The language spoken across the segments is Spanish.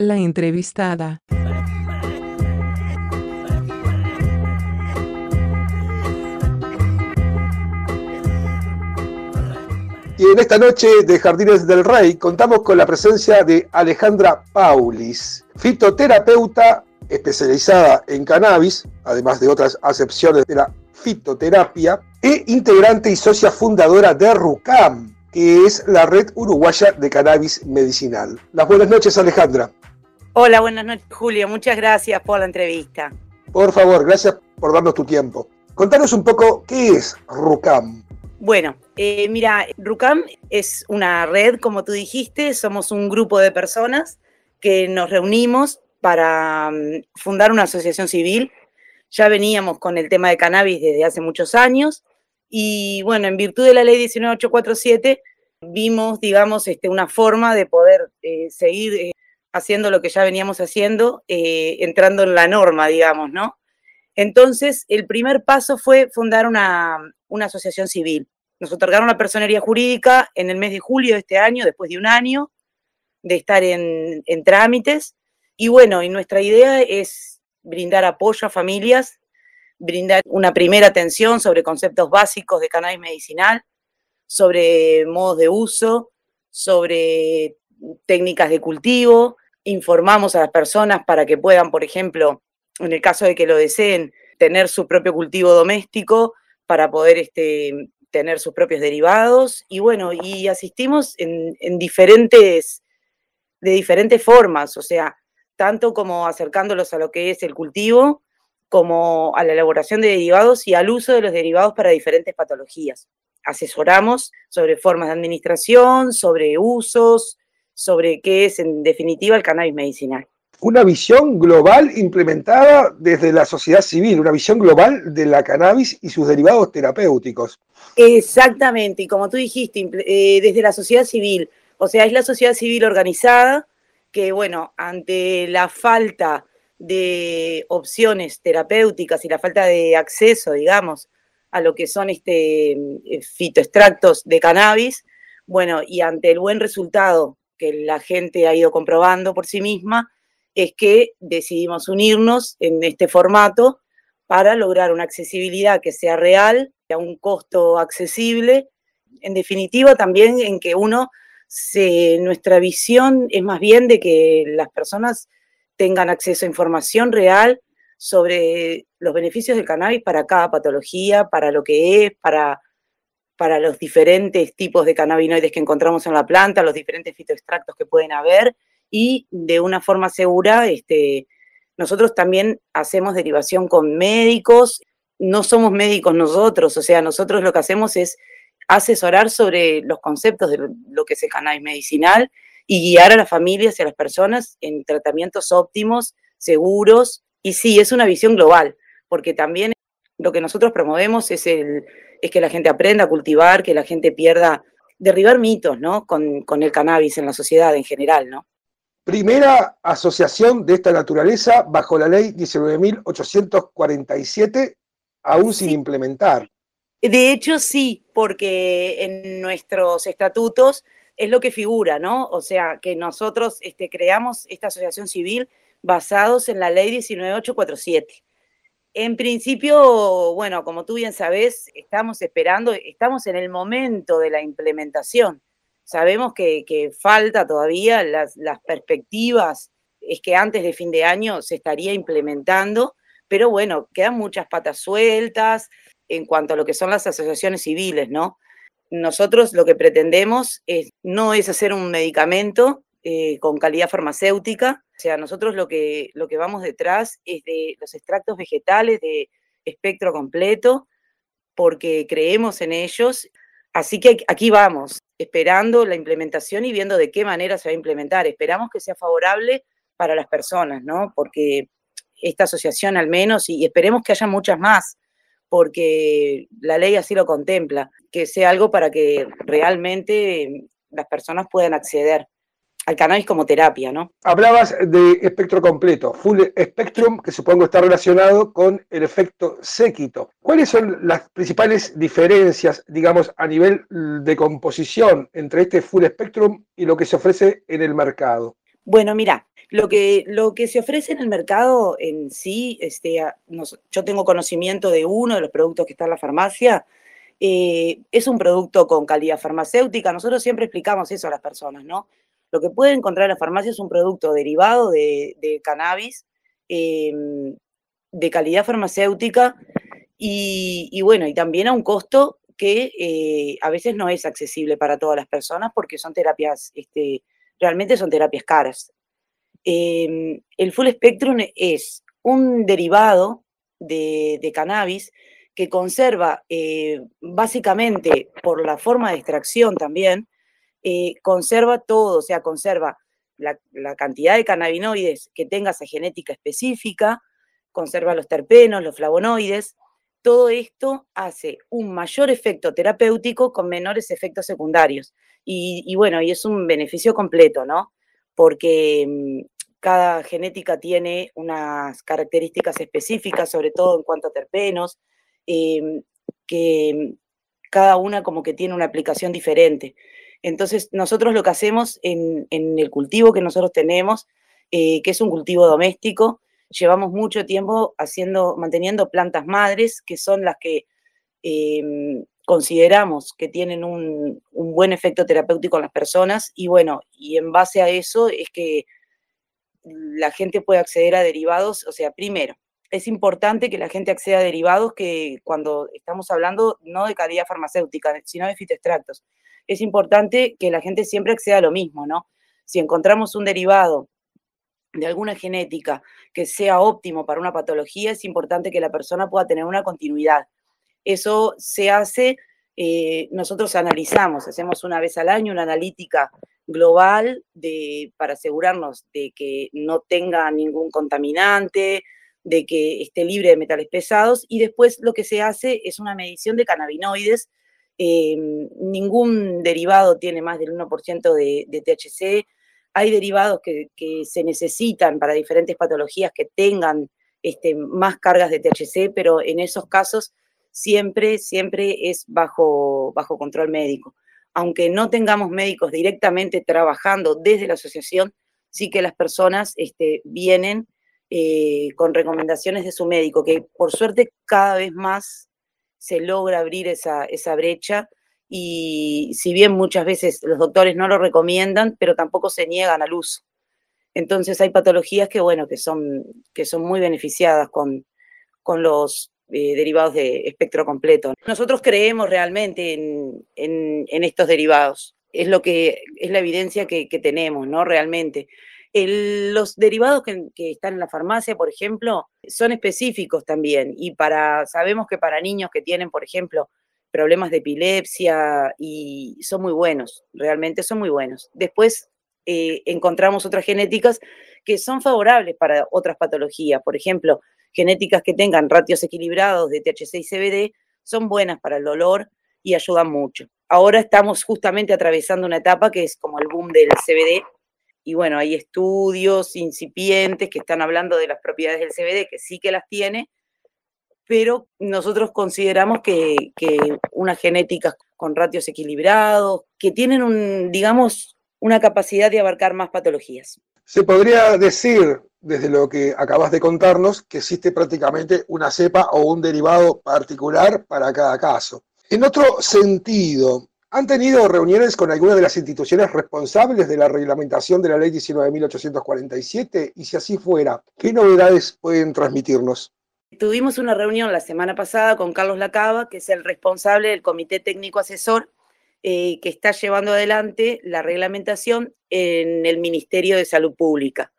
La entrevistada. Y en esta noche de Jardines del Rey contamos con la presencia de Alejandra Paulis, fitoterapeuta especializada en cannabis, además de otras acepciones de la fitoterapia, e integrante y socia fundadora de RUCAM, que es la red uruguaya de cannabis medicinal. Las buenas noches, Alejandra. Hola, buenas noches, Julio. Muchas gracias por la entrevista. Por favor, gracias por darnos tu tiempo. Contanos un poco qué es RUCAM. Bueno, eh, mira, RUCAM es una red, como tú dijiste, somos un grupo de personas que nos reunimos para mm, fundar una asociación civil. Ya veníamos con el tema de cannabis desde hace muchos años y bueno, en virtud de la ley 19847 vimos, digamos, este, una forma de poder eh, seguir eh, haciendo lo que ya veníamos haciendo, entrando en la norma, digamos, ¿no? Entonces, el primer paso fue fundar una, una asociación civil. Nos otorgaron la personería jurídica en el mes de julio de este año, después de un año de estar en, trámites. Y bueno, y nuestra idea es brindar apoyo a familias, brindar una primera atención sobre conceptos básicos de cannabis medicinal, sobre modos de uso, sobre técnicas de cultivo, informamos a las personas para que puedan, por ejemplo, en el caso de que lo deseen, tener su propio cultivo doméstico para poder este, tener sus propios derivados. Y bueno, y asistimos en, diferentes, de diferentes formas, o sea, tanto como acercándolos a lo que es el cultivo, como a la elaboración de derivados y al uso de los derivados para diferentes patologías. Asesoramos sobre formas de administración, sobre usos, sobre qué es en definitiva el cannabis medicinal una visión global implementada desde la sociedad civil, una visión global de la cannabis y sus derivados terapéuticos. Exactamente, y como tú dijiste, eh, desde la sociedad civil, o sea, es la sociedad civil organizada que, bueno, ante la falta de opciones terapéuticas y la falta de acceso, digamos, a lo que son este, eh, fitoextractos de cannabis, bueno, y ante el buen resultado que la gente ha ido comprobando por sí misma, es que decidimos unirnos en este formato para lograr una accesibilidad que sea real, a un costo accesible, en definitiva también en que uno, se, nuestra visión es más bien de que las personas tengan acceso a información real sobre los beneficios del cannabis para cada patología, para lo que es, para, para los diferentes tipos de cannabinoides que encontramos en la planta, los diferentes fitoextractos que pueden haber y de una forma segura, este, nosotros también hacemos derivación con médicos, no somos médicos nosotros, o sea, nosotros lo que hacemos es asesorar sobre los conceptos de lo que es el cannabis medicinal y guiar a las familias y a las personas en tratamientos óptimos, seguros, y sí, es una visión global, porque también lo que nosotros promovemos es, el, es que la gente aprenda a cultivar, que la gente pierda, derribar mitos, ¿no? Con, con el cannabis en la sociedad en general, ¿no? Primera asociación de esta naturaleza bajo la ley 19.847, aún sin implementar. De hecho, sí, porque en nuestros estatutos es lo que figura, ¿no? O sea, que nosotros este, creamos esta asociación civil basados en la ley 19.847. En principio, bueno, como tú bien sabes, estamos esperando, estamos en el momento de la implementación. Sabemos que, falta todavía las, perspectivas, es que antes de fin de año se estaría implementando, pero bueno, quedan muchas patas sueltas en cuanto a lo que son las asociaciones civiles, ¿no? Nosotros lo que pretendemos es, no es hacer un medicamento eh, con calidad farmacéutica, o sea, nosotros lo que, lo que vamos detrás es de los extractos vegetales de espectro completo, porque creemos en ellos. Así que aquí vamos esperando la implementación y viendo de qué manera se va a implementar. Esperamos que sea favorable para las personas, ¿no? Porque esta asociación al menos, y esperemos que haya muchas más, porque la ley así lo contempla, que sea algo para que realmente las personas puedan acceder al cannabis como terapia, ¿no? Hablabas de espectro completo, full spectrum, que supongo está relacionado con el efecto séquito. ¿Cuáles son las principales diferencias, digamos, a nivel de composición entre este full spectrum y lo que se ofrece en el mercado? Bueno, mira, Lo que, lo que se ofrece en el mercado en sí, este, yo tengo conocimiento de uno de los productos que está en la farmacia, eh, es un producto con calidad farmacéutica. Nosotros siempre explicamos eso a las personas, ¿no? Lo que pueden encontrar en la farmacia es un producto derivado de, cannabis, em, de calidad farmacéutica y, bueno, y también a un costo que eh, a veces no es accesible para todas las personas porque son terapias, este, realmente son terapias caras. Em, el full spectrum es un derivado de, cannabis que conserva eh, básicamente por la forma de extracción también, eh, conserva todo, o sea, conserva la, cantidad de cannabinoides que tenga esa genética específica, conserva los terpenos, los flavonoides. Todo esto hace un mayor efecto terapéutico con menores efectos secundarios. Y, bueno, y es un beneficio completo, ¿no? Porque mm, cada genética tiene unas características específicas, sobre todo en cuanto a terpenos, em, que cada una como que tiene una aplicación diferente. Entonces, nosotros lo que hacemos en, el cultivo que nosotros tenemos, eh, que es un cultivo doméstico, llevamos mucho tiempo haciendo, manteniendo plantas madres, que son las que em, consideramos que tienen un, buen efecto terapéutico en las personas, y bueno, y en base a eso es que la gente puede acceder a derivados, o sea, primero, es importante que la gente acceda a derivados que cuando estamos hablando no de calidad farmacéutica, sino de fitoextractos es importante que la gente siempre acceda a lo mismo, ¿no? Si encontramos un derivado de alguna genética que sea óptimo para una patología, es importante que la persona pueda tener una continuidad. Eso se hace, eh, nosotros analizamos, hacemos una vez al año una analítica global para asegurarnos de que no tenga ningún contaminante, de que esté libre de metales pesados y después lo que se hace es una medición de cannabinoides eh, ningún derivado tiene más del 1% de, THC. Hay derivados que, se necesitan para diferentes patologías que tengan este, más cargas de THC, pero en esos casos siempre, siempre es bajo, bajo control médico. Aunque no tengamos médicos directamente trabajando desde la asociación, sí que las personas este, vienen eh, con recomendaciones de su médico, que por suerte cada vez más se logra abrir esa, esa brecha y si bien muchas veces los doctores no lo recomiendan, pero tampoco se niegan al uso. Entonces hay patologías que, bueno, que son, que son muy beneficiadas con, con los eh, derivados de espectro completo. Nosotros creemos realmente en, en, estos derivados. Es lo que es la evidencia que, que tenemos, ¿no? Realmente los derivados que, están en la farmacia, por ejemplo, son específicos también y para sabemos que para niños que tienen, por ejemplo, problemas de epilepsia y son muy buenos, realmente son muy buenos. Después eh, encontramos otras genéticas que son favorables para otras patologías, por ejemplo, genéticas que tengan ratios equilibrados de THC y CBD son buenas para el dolor y ayudan mucho. Ahora estamos justamente atravesando una etapa que es como el boom del CBD, y bueno, hay estudios incipientes que están hablando de las propiedades del CBD, que sí que las tiene, pero nosotros consideramos que, unas genéticas con ratios equilibrados, que tienen un, digamos, una capacidad de abarcar más patologías. Se podría decir, desde lo que acabas de contarnos, que existe prácticamente una cepa o un derivado particular para cada caso. En otro sentido, ¿Han tenido reuniones con alguna de las instituciones responsables de la reglamentación de la ley 19.847? Y si así fuera, ¿qué novedades pueden transmitirnos? Tuvimos una reunión la semana pasada con Carlos Lacaba, que es el responsable del Comité Técnico Asesor, eh, que está llevando adelante la reglamentación en el Ministerio de Salud Pública.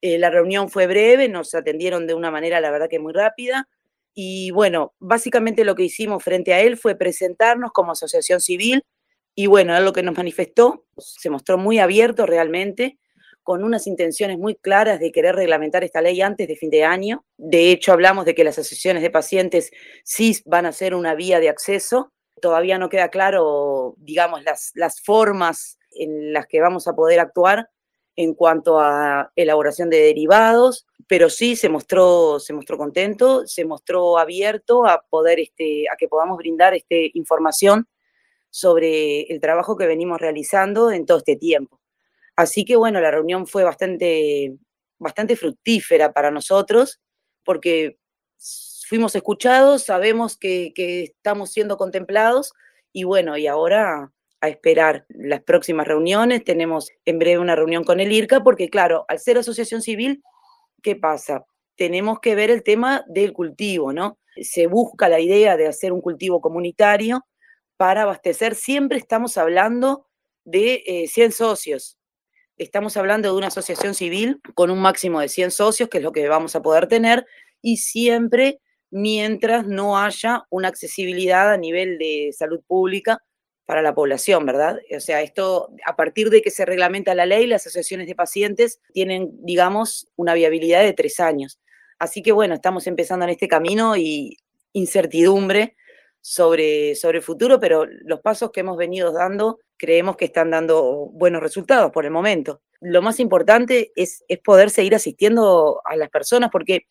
Eh, la reunión fue breve, nos atendieron de una manera, la verdad que muy rápida. Y bueno, básicamente lo que hicimos frente a él fue presentarnos como asociación civil y bueno, él lo que nos manifestó se mostró muy abierto realmente, con unas intenciones muy claras de querer reglamentar esta ley antes de fin de año. De hecho, hablamos de que las asociaciones de pacientes sí van a ser una vía de acceso. Todavía no queda claro, digamos, las, las formas en las que vamos a poder actuar en cuanto a elaboración de derivados, pero sí se mostró, se mostró contento, se mostró abierto a poder, este, a que podamos brindar este, información sobre el trabajo que venimos realizando en todo este tiempo. Así que bueno, la reunión fue bastante, bastante fructífera para nosotros, porque fuimos escuchados, sabemos que, estamos siendo contemplados y bueno, y ahora a esperar las próximas reuniones. Tenemos en breve una reunión con el IRCA, porque claro, al ser asociación civil, ¿qué pasa? Tenemos que ver el tema del cultivo, ¿no? Se busca la idea de hacer un cultivo comunitario para abastecer. Siempre estamos hablando de 100 eh, socios. Estamos hablando de una asociación civil con un máximo de 100 socios, que es lo que vamos a poder tener, y siempre mientras no haya una accesibilidad a nivel de salud pública para la población, ¿verdad? O sea, esto, a partir de que se reglamenta la ley, las asociaciones de pacientes tienen, digamos, una viabilidad de tres años. Así que bueno, estamos empezando en este camino y incertidumbre sobre, sobre el futuro, pero los pasos que hemos venido dando creemos que están dando buenos resultados por el momento. Lo más importante es, es poder seguir asistiendo a las personas porque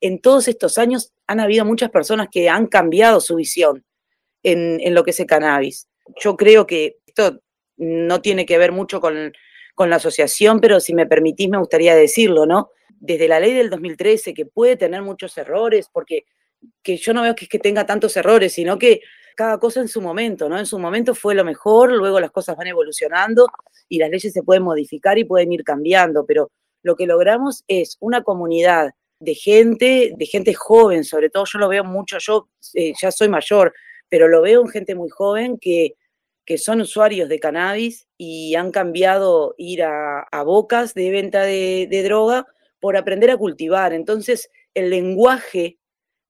en todos estos años han habido muchas personas que han cambiado su visión en, lo que es el cannabis. Yo creo que esto no tiene que ver mucho con, la asociación, pero si me permitís me gustaría decirlo, ¿no? Desde la ley del 2013, que puede tener muchos errores, porque que yo no veo que, que tenga tantos errores, sino que cada cosa en su momento, ¿no? En su momento fue lo mejor, luego las cosas van evolucionando y las leyes se pueden modificar y pueden ir cambiando, pero lo que logramos es una comunidad de gente, de gente joven, sobre todo yo lo veo mucho, yo eh, ya soy mayor, pero lo veo en gente muy joven que, que son usuarios de cannabis y han cambiado ir a, bocas de venta de, droga por aprender a cultivar. Entonces, el lenguaje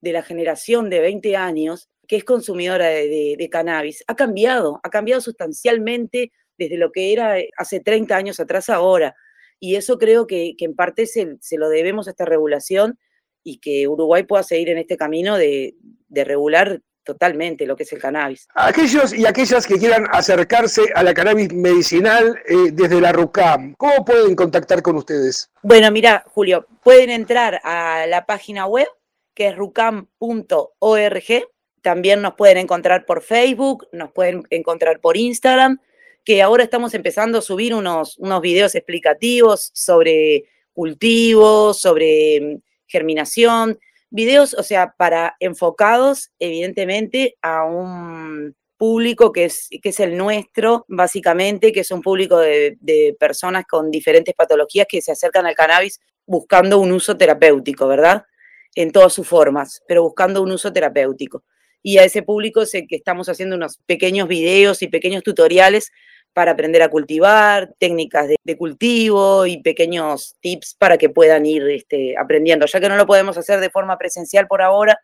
de la generación de 20 años, que es consumidora de, cannabis, ha cambiado, ha cambiado sustancialmente desde lo que era hace 30 años atrás ahora. Y eso creo que, en parte se, lo debemos a esta regulación y que Uruguay pueda seguir en este camino de, regular totalmente lo que es el cannabis. Aquellos y aquellas que quieran acercarse a la cannabis medicinal eh, desde la RUCAM, ¿cómo pueden contactar con ustedes? Bueno, mira, Julio, pueden entrar a la página web que es rucam.org. También nos pueden encontrar por Facebook, nos pueden encontrar por Instagram que ahora estamos empezando a subir unos, unos videos explicativos sobre cultivos, sobre mm, germinación, videos, o sea, para enfocados evidentemente a un público que es, que es el nuestro, básicamente, que es un público de, de personas con diferentes patologías que se acercan al cannabis buscando un uso terapéutico, ¿verdad? En todas sus formas, pero buscando un uso terapéutico. Y a ese público es el que estamos haciendo unos pequeños videos y pequeños tutoriales para aprender a cultivar, técnicas de, cultivo y pequeños tips para que puedan ir este, aprendiendo. Ya que no lo podemos hacer de forma presencial por ahora,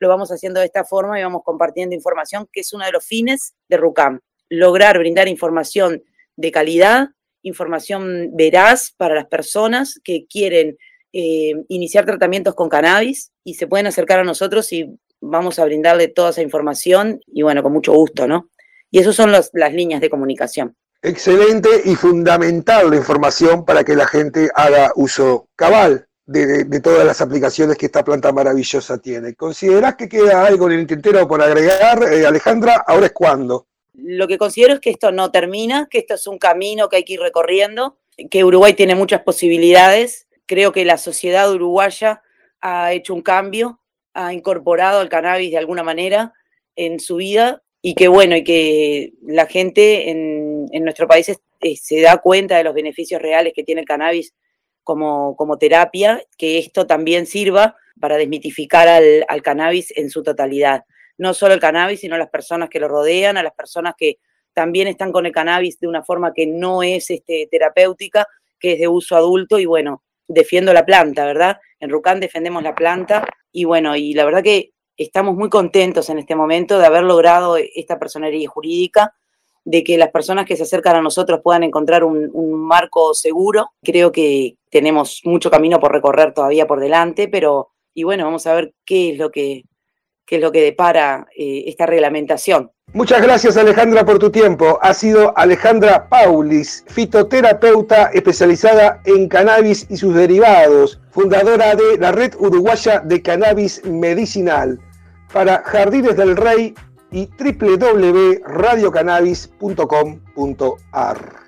lo vamos haciendo de esta forma y vamos compartiendo información, que es uno de los fines de RUCAM. Lograr brindar información de calidad, información veraz para las personas que quieren eh, iniciar tratamientos con cannabis y se pueden acercar a nosotros y vamos a brindarle toda esa información y bueno, con mucho gusto, ¿no? Y esas son las líneas de comunicación. Excelente y fundamental la información para que la gente haga uso cabal de, todas las aplicaciones que esta planta maravillosa tiene. ¿Considerás que queda algo en el tintero por agregar, eh, Alejandra? ¿Ahora es cuándo? Lo que considero es que esto no termina, que esto es un camino que hay que ir recorriendo, que Uruguay tiene muchas posibilidades. Creo que la sociedad uruguaya ha hecho un cambio, ha incorporado el cannabis de alguna manera en su vida y que bueno, y que la gente en, nuestro país eh, se da cuenta de los beneficios reales que tiene el cannabis como, como terapia, que esto también sirva para desmitificar al, al, cannabis en su totalidad. No solo el cannabis, sino las personas que lo rodean, a las personas que también están con el cannabis de una forma que no es este, terapéutica, que es de uso adulto y bueno, defiendo la planta, ¿verdad? En Rucán defendemos la planta y bueno, y la verdad que estamos muy contentos en este momento de haber logrado esta personería jurídica, de que las personas que se acercan a nosotros puedan encontrar un, marco seguro. Creo que tenemos mucho camino por recorrer todavía por delante, pero y bueno, vamos a ver qué es lo que, qué es lo que depara eh, esta reglamentación. Muchas gracias Alejandra por tu tiempo. Ha sido Alejandra Paulis, fitoterapeuta especializada en cannabis y sus derivados, fundadora de la Red Uruguaya de Cannabis Medicinal para Jardines del Rey y www.radiocannabis.com.ar.